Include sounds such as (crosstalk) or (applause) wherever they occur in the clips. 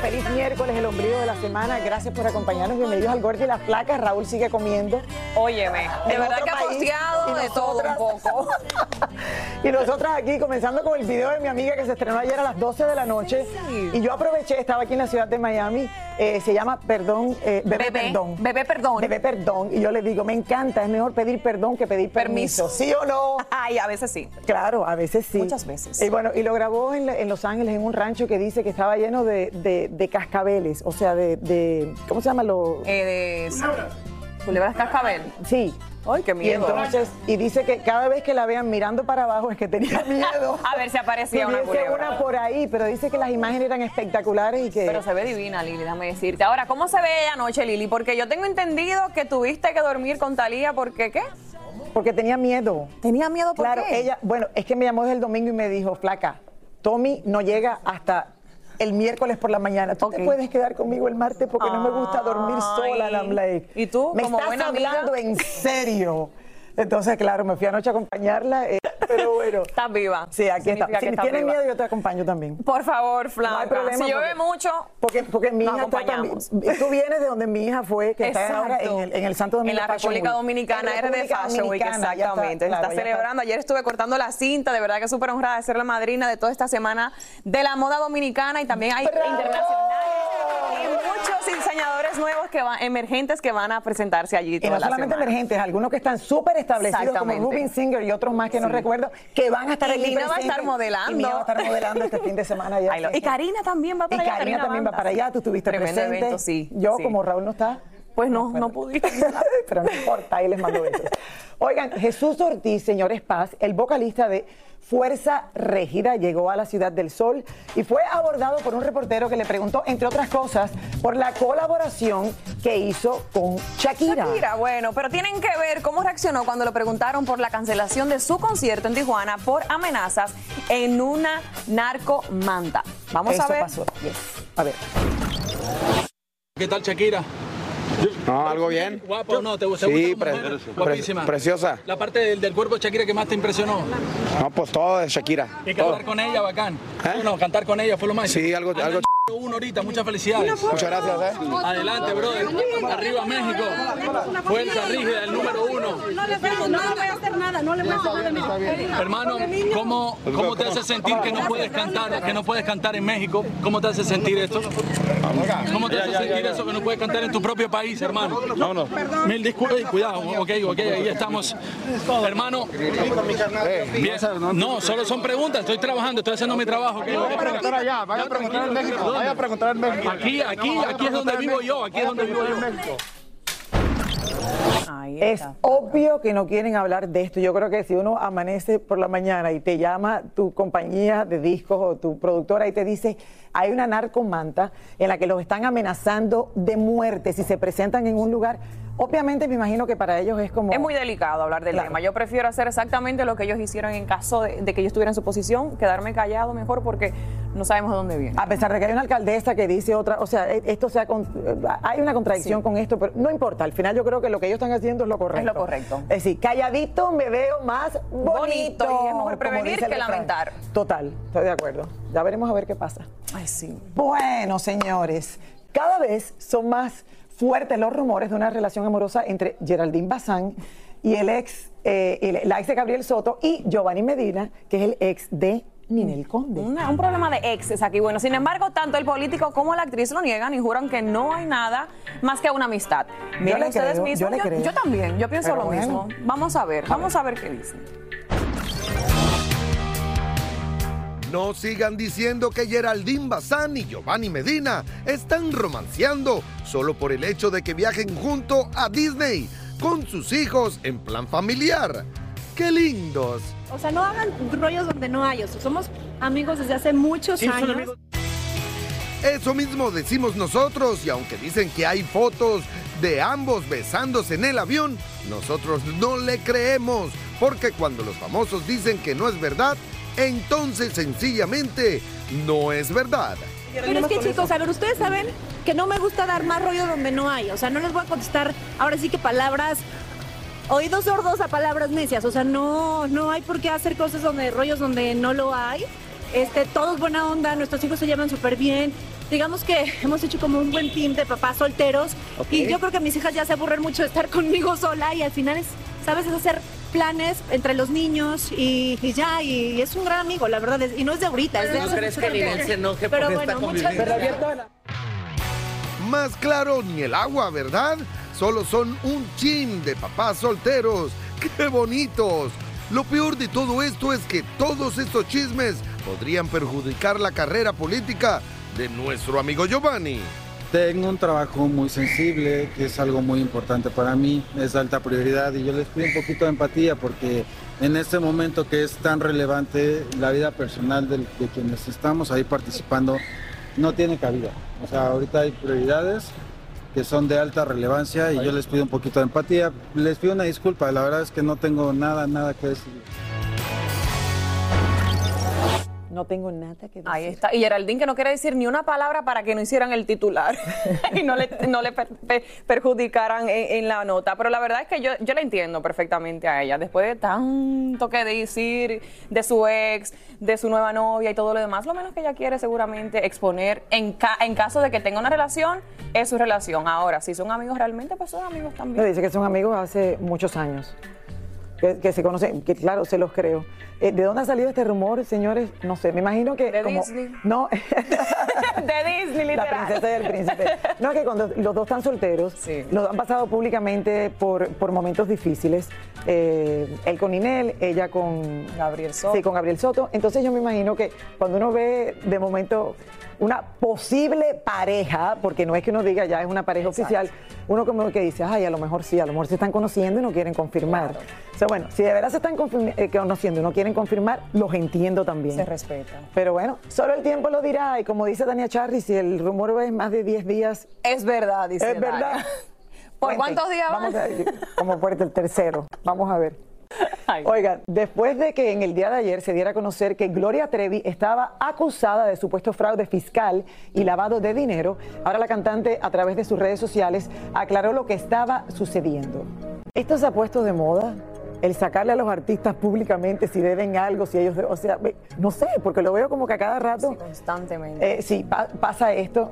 Feliz miércoles, el ombligo de la semana. Gracias por acompañarnos. Bienvenidos al Gordo y la Flaca. Raúl sigue comiendo. Óyeme, de En verdad que ha posteado de todo un poco. (laughs) Y nosotras aquí, comenzando con el video de mi amiga que se estrenó ayer a las 12 de la noche. Y yo aproveché, estaba aquí en la ciudad de Miami. eh, se llama Perdón, eh, Bebé, Bebé, Perdón. Bebé Perdón. Bebé Perdón. Y yo le digo, me encanta, es mejor pedir perdón que pedir permiso. Permiso. ¿Sí o no? (laughs) Ay, a veces sí. Claro, a veces sí. Muchas veces. Y bueno, y lo grabó en, en Los Ángeles, en un rancho que dice que estaba lleno de, de- de cascabeles, o sea, de, de- ¿cómo se llama? Lo, Eh, de Culebras Cascabel. sí. Ay, qué Y miedo. entonces, y dice que cada vez que la vean mirando para abajo es que tenía (laughs) miedo. A ver si aparecía una culebra. una por ahí, pero dice que las imágenes eran espectaculares y que... Pero se ve divina, Lili, déjame decirte. Ahora, ¿cómo se ve anoche, Lili? Porque yo tengo entendido que tuviste que dormir con Talía porque ¿qué? Porque tenía miedo. Tenía miedo por Claro, qué? ella, bueno, es que me llamó desde el domingo y me dijo, flaca, Tommy no llega hasta el miércoles por la mañana. Tú te puedes quedar conmigo el martes porque no me gusta dormir sola. I'm like, ¿Y tú, ¿Me como estás buena amiga? hablando en serio? Entonces, claro, me fui anoche a acompañar,la eh, pero bueno. Estás viva. Sí, aquí está. Si tienes viva. miedo, yo te acompaño también. Por favor, Flanca. No hay problema. si llueve mucho, Porque, porque mi hija está también. Tú vienes de donde mi hija fue, que está Exacto. ahora en el, en el Santo Domingo. En la Fashion República Week. Dominicana, En eres de República Fashion Week, exactamente. claro, está celebrando. Ayer estuve cortando la cinta, de verdad que súper honrada de ser la madrina de toda esta semana de la moda dominicana y también hay ¡Bravo! Diseñadores nuevos que van, emergentes que van a presentarse allí. Y no la solamente semana. emergentes, algunos que están súper establecidos como. Rubin Singer y otros más que no recuerdo, que van a estar Y Lina va a estar modelando. Y Lina va a estar modelando este fin de semana ya. Y Karina también va para Y allá. Karina también va para allá, tú estuviste Tremendo presente. evento, sí. Yo, sí. como Raúl no está. Pues no, no pudiste. (laughs) Pero no importa, ahí les mando besos. Oigan, Jesús Ortiz, señores Paz, el vocalista de Fuerza Régida, llegó a la Ciudad del Sol y fue abordado por un reportero que le preguntó, entre otras cosas, por la colaboración que hizo con Shakira. Shakira, bueno, pero tienen que ver cómo reaccionó cuando le preguntaron por la cancelación de su concierto en Tijuana por amenazas en una narcomanta. Vamos Eso a ver. pasó. Yes. A ver. ¿Qué tal, Shakira? No, algo bien. ¿Guapo no? ¿Te gusta? Sí, pre- preciosa. La parte del, del cuerpo de Shakira que más te impresionó. No, pues todo de Shakira. Y todo. cantar con ella, bacán. ¿Eh? No, cantar con ella fue lo más. Sí, algo- algo Uno ahorita, muchas felicidades. Muchas gracias, ¿eh? Adelante, brother. Arriba México. Fuerza rígida, el número uno. No le no voy a hacer nada, no le voy a hacer nada. Hermano, ¿cómo, ¿cómo te hace sentir que no puedes cantar, que no puedes cantar en México? ¿Cómo te hace sentir esto? ¿Cómo te hace sentir eso que no puedes cantar en tu propio país, hermano? Vámonos. Mil disculpas, cuidado, ok, ok, ahí estamos. Hermano, bien, no, solo son preguntas, estoy trabajando, estoy haciendo mi trabajo. ok, ok. preguntar allá, vaya a preguntar en México, vaya a preguntar en México. Aquí, aquí, aquí es donde vivo yo, aquí es donde vivo yo. Ahí Es obvio que no quieren hablar de esto. Yo creo que si uno amanece por la mañana y te llama tu compañía de discos o tu productora y te dice, hay una narcomanta en la que los están amenazando de muerte si se presentan en un lugar, obviamente me imagino que para ellos es como... Es muy delicado hablar del Claro. tema. Yo prefiero hacer exactamente lo que ellos hicieron en caso de, de que yo estuviera en su posición, quedarme callado mejor porque no sabemos de dónde viene. A pesar de que hay una alcaldesa que dice otra, o sea, e- esto sea con- hay una contradicción Sí. con esto, pero no importa, al final yo creo que lo que ellos están haciendo es lo correcto. Es lo correcto. Es decir, calladito me veo más bonito. Bonito, y es mejor prevenir que lamentar. Total, estoy de acuerdo. Ya veremos a ver qué pasa. Ay, sí. Bueno, señores, cada vez son más fuertes los rumores de una relación amorosa entre Geraldine Bazán y el ex, eh, el- la ex de Gabriel Soto y Giovanni Medina, que es el ex de Ninel Conde. Una- un problema de exes aquí. Bueno, sin embargo, tanto el político como la actriz lo niegan y juran que no hay nada más que una amistad. Miren le ustedes creo, mismos. yo le creo. también, yo pienso Pero lo bueno. mismo. Vamos a ver, vamos a ver qué dicen. No sigan diciendo que Geraldine Bazán y Giovanni Medina están romanceando solo por el hecho de que viajen junto a Disney con sus hijos en plan familiar. ¡Qué lindos! O sea, no hagan rollos donde no hay. O sea, somos amigos desde hace muchos años. Eso mismo decimos nosotros y aunque dicen que hay fotos de ambos besándose en el avión, nosotros no le creemos porque cuando los famosos dicen que no es verdad, entonces sencillamente no es verdad. Pero es que chicos, a ver, ustedes saben que no me gusta dar más rollo donde no hay. O sea, no les voy a contestar ahora sí que palabras, oídos sordos a palabras necias. O sea, no, no hay por qué hacer cosas donde, rollos donde no lo hay. Este, todos buena onda, nuestros hijos se llevan súper bien. Digamos que (laughs) hemos hecho como un buen team de papás solteros. Y yo creo que mis hijas ya se aburren mucho de estar (laughs) conmigo sola y al final es, ¿sabes? Es hacer planes entre los niños y, y ya, y, es un gran amigo, la verdad, es- y no es de ahorita, es de ¿No crees que Ninel se enoje Pero bueno, muchas. Más claro ni el agua, ¿verdad? Solo son un chin de papás solteros. (laughs) ¡Qué bonitos! Lo peor de todo esto es que todos estos chismes podrían perjudicar la carrera política de nuestro amigo Giovanni. Tengo un trabajo muy sensible, que es algo muy importante para mí, es de alta prioridad y yo les pido un poquito de empatía porque en este momento que es tan relevante, la vida personal del- de, quienes estamos ahí participando no tiene cabida. O sea, ahorita hay prioridades que son de alta relevancia y yo les pido un poquito de empatía. Les pido una disculpa, la verdad es que no tengo nada, nada que decir. No tengo nada que decir. Ahí está. Y Geraldine que no quiere decir ni una palabra para que no hicieran el titular (laughs) (laughs) y no le, no le per- per- perjudicaran en, en la nota. Pero la verdad es que yo, yo la entiendo perfectamente a ella. Después de tanto que decir de su ex, de su nueva novia y todo lo demás, lo menos que ella quiere seguramente exponer en, ca- en caso de que tenga una relación, es su relación. Ahora, si son amigos realmente, pues son amigos también. dice que son amigos hace muchos años. Que, que se conocen, que claro, se los creo. Eh, ¿De dónde ha salido este rumor, señores? No sé, me imagino que. De como, Disney. No, (laughs) (laughs) de Disney, la literal. princesa y el príncipe. No, que cuando los dos están solteros, los han pasado públicamente por, por momentos difíciles. Eh, él con Inel, ella con Gabriel Soto. Sí, con Gabriel Soto. Entonces yo me imagino que cuando uno ve de momento una posible pareja, porque no es que uno diga ya es una pareja oficial, uno como que dice, ay, a lo mejor sí, a lo mejor se están conociendo y no quieren confirmar. O sea, bueno, si de verdad se están eh, conociendo y no quieren confirmar, los entiendo también. Se respeta. Pero bueno, solo el tiempo lo dirá y como dice Tania Charri, si el rumor es más de 10 días... Es verdad, dice Es verdad. Tania. (laughs) ¿Por cuántos días Vamos a como por el tercero. Vamos a ver. (laughs) Oigan, después de que en el día de ayer se diera a conocer que Gloria Trevi estaba acusada de supuesto fraude fiscal y lavado de dinero, ahora la cantante a través de sus redes sociales aclaró lo que estaba sucediendo. Esto se ha puesto de moda, el sacarle a los artistas públicamente si deben algo, si ellos, o sea, no sé, porque lo veo como que a cada rato, Constantemente. eh, sí, pa- pasa esto.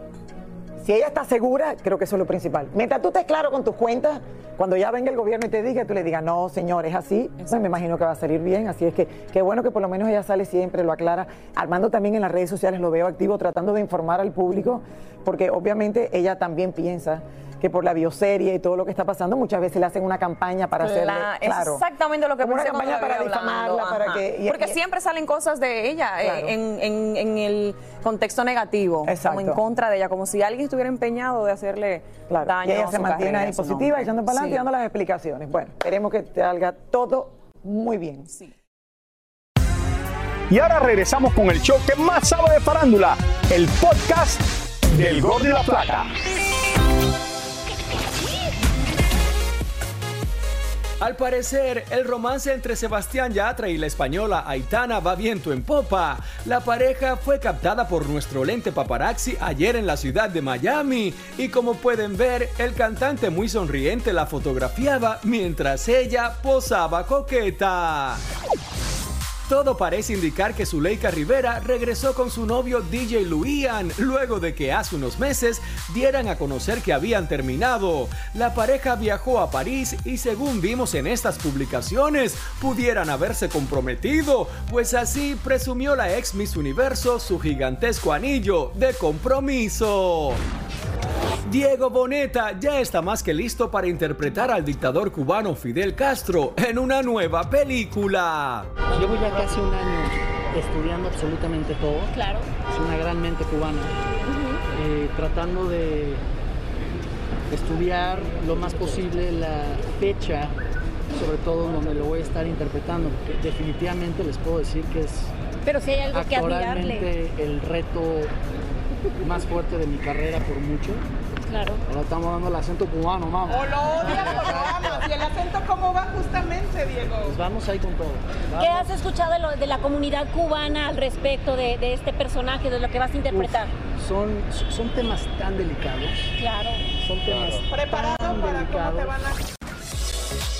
Si ella está segura, creo que eso es lo principal. Mientras tú estés claro con tus cuentas, cuando ya venga el gobierno y te diga, tú le digas, no, señor, es así, pues me imagino que va a salir bien. Así es que qué bueno que por lo menos ella sale siempre, lo aclara. Armando también en las redes sociales lo veo activo, tratando de informar al público, porque obviamente ella también piensa que por la bioserie y todo lo que está pasando, muchas veces le hacen una campaña para hacerle, es claro, exactamente lo que como una campaña la para hablando, difamarla, para que... y- Porque y- siempre salen cosas de ella eh, Claro. en, en- en el contexto negativo, Exacto. como en contra de ella, como si alguien estuviera empeñado de hacerle Claro, daño y ella a se mantiene ahí positiva, echando para adelante Sí. y dando las explicaciones. Bueno, esperemos que salga todo muy bien. Y ahora regresamos con el show que más sabe de farándula, el podcast del Gol de la Plata. Al parecer, el romance entre Sebastián Yatra y la española Aitana va viento en popa. La pareja fue captada por nuestro lente paparazzi ayer en la ciudad de Miami y como pueden ver, el cantante muy sonriente la fotografiaba mientras ella posaba coqueta. Todo parece indicar que Zuleika Rivera regresó con su novio DJ Luian luego de que hace unos meses dieran a conocer que habían terminado. La pareja viajó a París y según vimos en estas publicaciones, pudieran haberse comprometido, pues así presumió la ex Miss Universo su gigantesco anillo de compromiso. Diego Boneta ya está más que listo para interpretar al dictador cubano Fidel Castro en una nueva película. Llevo ya casi un año estudiando absolutamente todo. Claro. Es una gran mente cubana. Eh, tratando de estudiar lo más posible la fecha, sobre todo donde lo voy a estar interpretando. porque definitivamente les puedo decir que es Pero si hay algo que admirarle. el reto más fuerte de mi carrera por mucho. Claro. Ahora estamos dando el acento cubano, vamos. O lo odias o lo amas. ¿Y el acento cómo va justamente, Diego? Pues vamos ahí con todo. ¿Qué has escuchado de, lo- de la comunidad cubana al respecto de, de este personaje, de lo que vas a interpretar? Son, son temas tan delicados. Claro. Son temas ¿Preparado tan para cómo te delicados. van a...?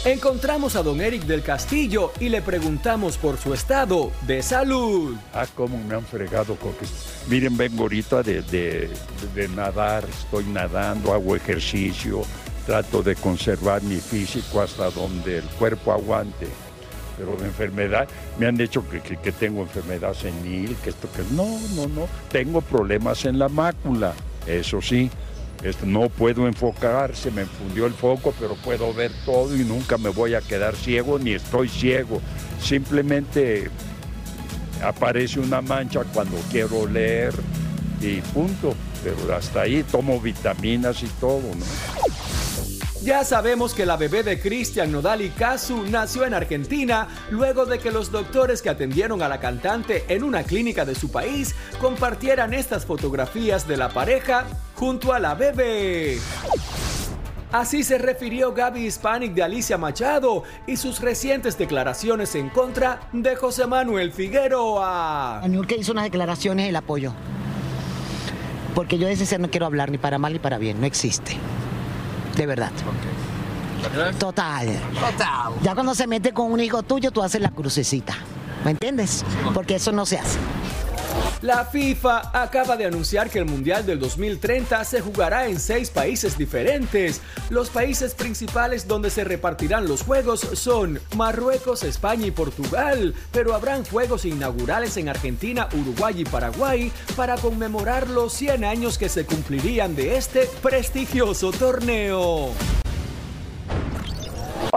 Encontramos a don Eric del Castillo y le preguntamos por su estado de salud. Ah, cómo me han fregado. Porque, miren, vengo ahorita de, de- nadar, estoy nadando, hago ejercicio, trato de conservar mi físico hasta donde el cuerpo aguante. Pero de enfermedad, me han dicho que- que tengo enfermedad senil, que esto, que no, no, no. Tengo problemas en la mácula, eso sí. Esto, no puedo enfocar, se me fundió el foco, pero puedo ver todo y nunca me voy a quedar ciego ni estoy ciego. Simplemente aparece una mancha cuando quiero leer y punto. Pero hasta ahí tomo vitaminas y todo. Ya sabemos que la bebé de Cristian Nodal y Casu nació en Argentina luego de que los doctores que atendieron a la cantante en una clínica de su país compartieran estas fotografías de la pareja junto a la bebé. Así se refirió Gaby Hispanic de Alicia Machado y sus recientes declaraciones en contra de José Manuel Figueroa. que hizo unas declaraciones el apoyo. Porque yo de ese ser no quiero hablar ni para mal ni para bien, no existe. De verdad. Total. Total. Ya cuando se mete con un hijo tuyo, tú haces la crucecita. ¿Me entiendes? Porque eso no se hace. La FIFA acaba de anunciar que el Mundial del 2030 se jugará en seis países diferentes. Los países principales donde se repartirán los juegos son Marruecos, España y Portugal, pero habrán juegos inaugurales en Argentina, Uruguay y Paraguay para conmemorar los 100 años que se cumplirían de este prestigioso torneo.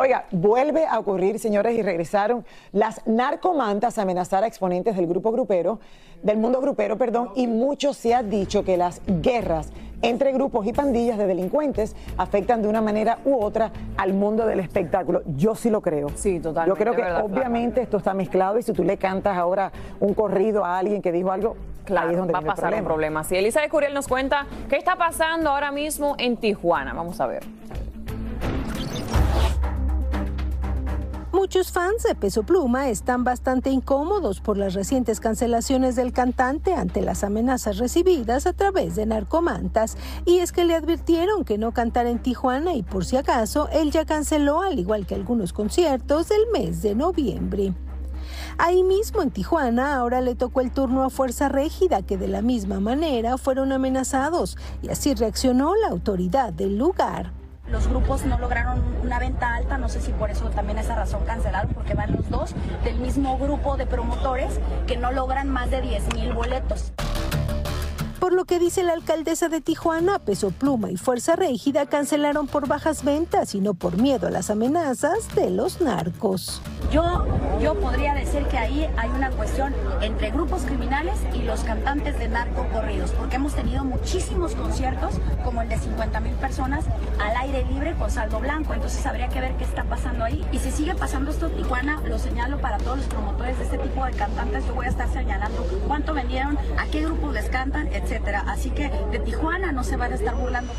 Oiga, vuelve a ocurrir, señores, y regresaron las narcomantas a amenazar a exponentes del grupo grupero, del mundo grupero, perdón, y mucho se ha dicho que las guerras entre grupos y pandillas de delincuentes afectan de una manera u otra al mundo del espectáculo. Yo sí lo creo. Sí, totalmente. Yo creo que verdad, obviamente esto está mezclado y si tú le cantas ahora un corrido a alguien que dijo algo, ahí es donde va a el pasar un problema. Sí, Elizabeth Curiel nos cuenta qué está pasando ahora mismo en Tijuana. Vamos a ver. Muchos fans de Peso Pluma están bastante incómodos por las recientes cancelaciones del cantante ante las amenazas recibidas a través de narcomantas. Y es que le advirtieron que no cantara en Tijuana y por si acaso él ya canceló al igual que algunos conciertos del mes de noviembre. Ahí mismo en Tijuana ahora le tocó el turno a Fuerza Régida que de la misma manera fueron amenazados y así reaccionó la autoridad del lugar. Los grupos no lograron una venta alta, no sé si por eso también esa razón cancelaron, porque van los dos del mismo grupo de promotores que no logran más de 10 mil boletos. Por lo que dice la alcaldesa de Tijuana, Peso Pluma y Fuerza Régida cancelaron por bajas ventas y no por miedo a las amenazas de los narcos. Yo, yo podría decir que ahí hay una cuestión entre grupos criminales y los cantantes de narco corridos, porque hemos tenido muchísimos conciertos, como el de 50 mil personas, al aire libre con saldo blanco, entonces habría que ver qué está pasando ahí. Y si sigue pasando esto en Tijuana, lo señalo para todos los promotores de este tipo de cantantes, yo voy a estar señalando cuánto vendieron, a qué grupos les cantan, Así que de Tijuana no se van a estar burlando.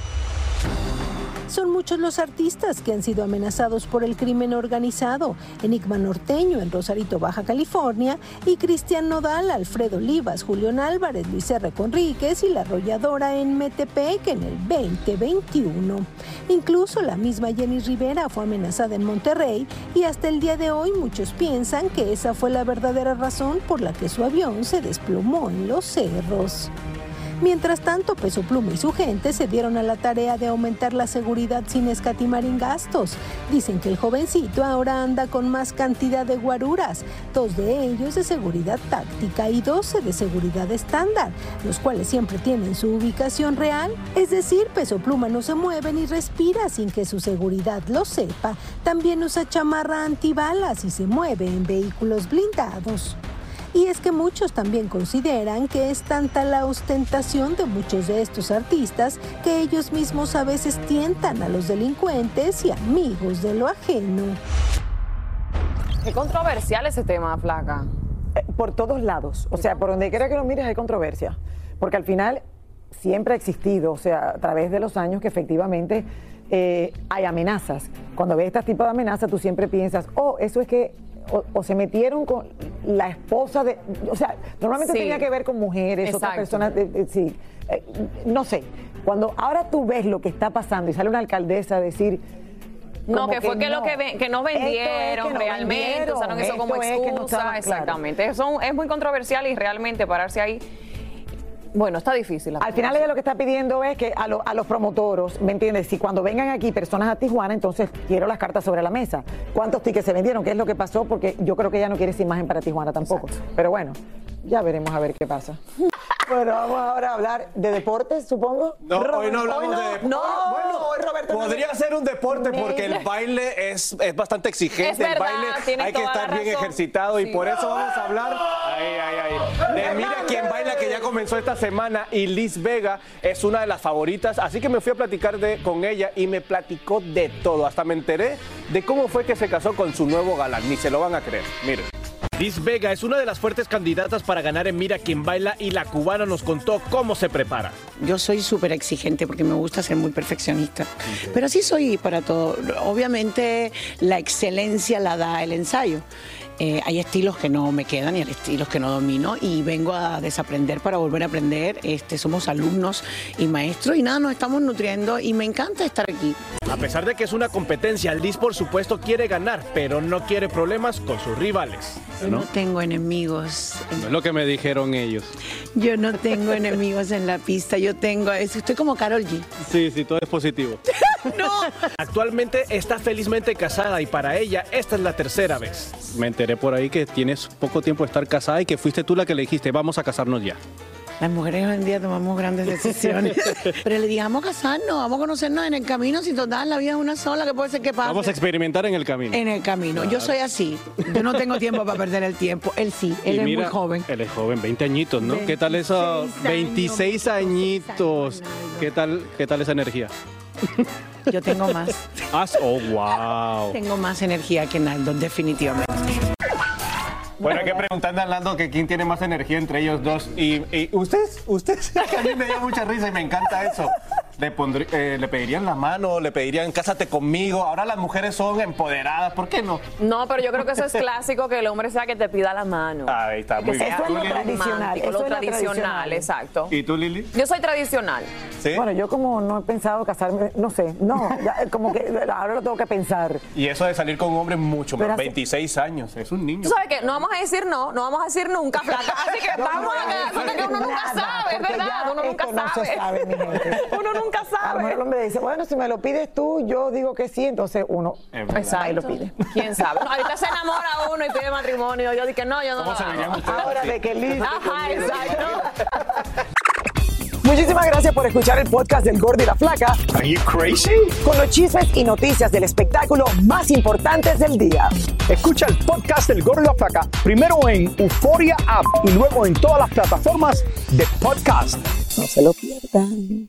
Son muchos los artistas que han sido amenazados por el crimen organizado. Enigma Norteño en Rosarito, Baja California, y Cristian Nodal, Alfredo Olivas, Julián Álvarez, Luis R. Conríquez y la arrolladora en Metepec en el 2021. Incluso la misma Jenny Rivera fue amenazada en Monterrey y hasta el día de hoy muchos piensan que esa fue la verdadera razón por la que su avión se desplomó en los cerros. Mientras tanto, Peso Pluma y su gente se dieron a la tarea de aumentar la seguridad sin escatimar en gastos. Dicen que el jovencito ahora anda con más cantidad de guaruras, dos de ellos de seguridad táctica y 12 de seguridad estándar, los cuales siempre tienen su ubicación real. Es decir, Peso Pluma no se mueve ni respira sin que su seguridad lo sepa. También usa chamarra antibalas y se mueve en vehículos blindados. Y es que muchos también consideran que es tanta la ostentación de muchos de estos artistas que ellos mismos a veces tientan a los delincuentes y amigos de lo ajeno. Qué controversial ese tema, Flaca. Eh, Por todos lados. O sea, por donde quiera que lo mires hay controversia. Porque al final siempre ha existido, o sea, a través de los años que efectivamente eh, hay amenazas. Cuando ves este tipo de amenazas, tú siempre piensas, oh, eso es que o, o se metieron con la esposa de, o sea, normalmente Sí. tenía que ver con mujeres, otras personas, eh, sí, Eh, no sé. Cuando ahora tú ves lo que está pasando y sale una alcaldesa a decir No, que fue que, lo no. que, ven- que no es vendieron que realmente, usaron eso como esto es que no excusa, exactamente. Eso es muy controversial y realmente pararse ahí, bueno, está difícil. la Al final ella lo que está pidiendo es que a, lo- a los promotoros, ¿me entiendes? Si cuando vengan aquí personas a Tijuana, entonces quiero las cartas sobre la mesa. ¿Cuántos tickets se vendieron? ¿Qué es lo que pasó? Porque yo creo que ella no quiere esa imagen para Tijuana tampoco. Pero bueno, ya veremos a ver qué pasa. Bueno, vamos ahora a hablar de deportes, supongo. No, hoy no hablamos de No, bueno, hoy Roberto no- Podría ser un deporte porque el baile es, es bastante exigente. Es el baile tiene hay que toda la estar bien razón. ejercitado y por eso vamos a hablar de Mira quién baila que ya comenzó esta semana y Liz Vega es una de las favoritas. Así que me fui a platicar de, con ella y me platicó de todo. Hasta me enteré de cómo fue que se casó con su nuevo galán. Ni se lo van a creer. Miren. Liz Vega es una de las fuertes candidatas para ganar en Mira quién baila y la cubana nos contó cómo se prepara. Yo soy súper exigente porque me gusta ser muy perfeccionista. Pero así soy para todo. Obviamente la excelencia la da el ensayo. Eh, hay estilos que no me quedan y hay estilos que no domino y vengo a desaprender para volver a aprender. Este, somos alumnos y maestros y nada, nos estamos nutriendo y me encanta estar aquí. A pesar de que es una competencia, Liz por supuesto quiere ganar, pero no quiere problemas con sus rivales. Yo no tengo enemigos. No es lo que me dijeron ellos. Yo no tengo enemigos en la pista. Yo tengo, estoy como Carol G. Sí, sí, todo es positivo. (laughs) (laughs) Actualmente está felizmente casada y para ella esta es la tercera vez. Me enteré por ahí que tienes poco tiempo de estar casada y que fuiste tú la que le dijiste, vamos a casarnos ya. Las mujeres hoy en día tomamos grandes decisiones. (laughs) Pero le dije, vamos a casarnos, vamos a conocernos en el camino. Si total, la vida es una sola, que puede ser que pase. Vamos a experimentar en el camino. En el camino. Yo soy así. Yo no tengo tiempo para perder el tiempo. Él sí, él Y es mira, muy joven. Él es joven, 20 añitos, ¿no? ¿Qué tal eso? 26 añitos. ¿Qué tal, qué tal esa energía? (laughs) Yo tengo más. Oh, wow. Tengo más energía que Naldo, definitivamente. Bueno, hay que preguntarle a Naldo que quién tiene más energía entre ellos dos. Y, y ustedes, ustedes, (laughs) a mí me dio mucha risa y me encanta eso. Le, pondrí- eh, le pedirían la mano, le pedirían cásate conmigo. Ahora las mujeres son empoderadas, ¿por qué no? No, pero yo creo que eso es clásico, que el hombre sea que te pida la mano. Ahí está, muy que bien. Eso es lo tradicional, eso lo es lo tradicional, tradicional. exacto. ¿Y tú, Lili? Yo soy tradicional. ¿Sí? Bueno, yo como no he pensado casarme, no sé, no, ya, como que ahora lo tengo que pensar. Y eso de salir con un hombre mucho Pero más, hace- 26 años, es un niño. Tú sabes que no vamos a decir no, no vamos a decir nunca, flaca. Así que (laughs) No, vamos no, a quedar con que uno nunca nada, sabe, es verdad. Uno nunca esto no sabe. se sabe, mi gente. (laughs) Uno nunca A lo mejor sabe. el hombre dice, bueno, si me lo pides tú, yo digo que sí, entonces uno va y lo pide. ¿Quién sabe? No, ahorita se enamora uno y pide matrimonio. Yo dije, no, yo no ¿Cómo lo se hago. ustedes Ahora de que listo. Ajá, exacto. Muchísimas gracias por escuchar el podcast del Gordo y la Flaca. Are you crazy? Con los chismes y noticias del espectáculo más importantes del día. Escucha el podcast del Gordo y la Flaca primero en Euforia App y luego en todas las plataformas de podcast. No se lo pierdan.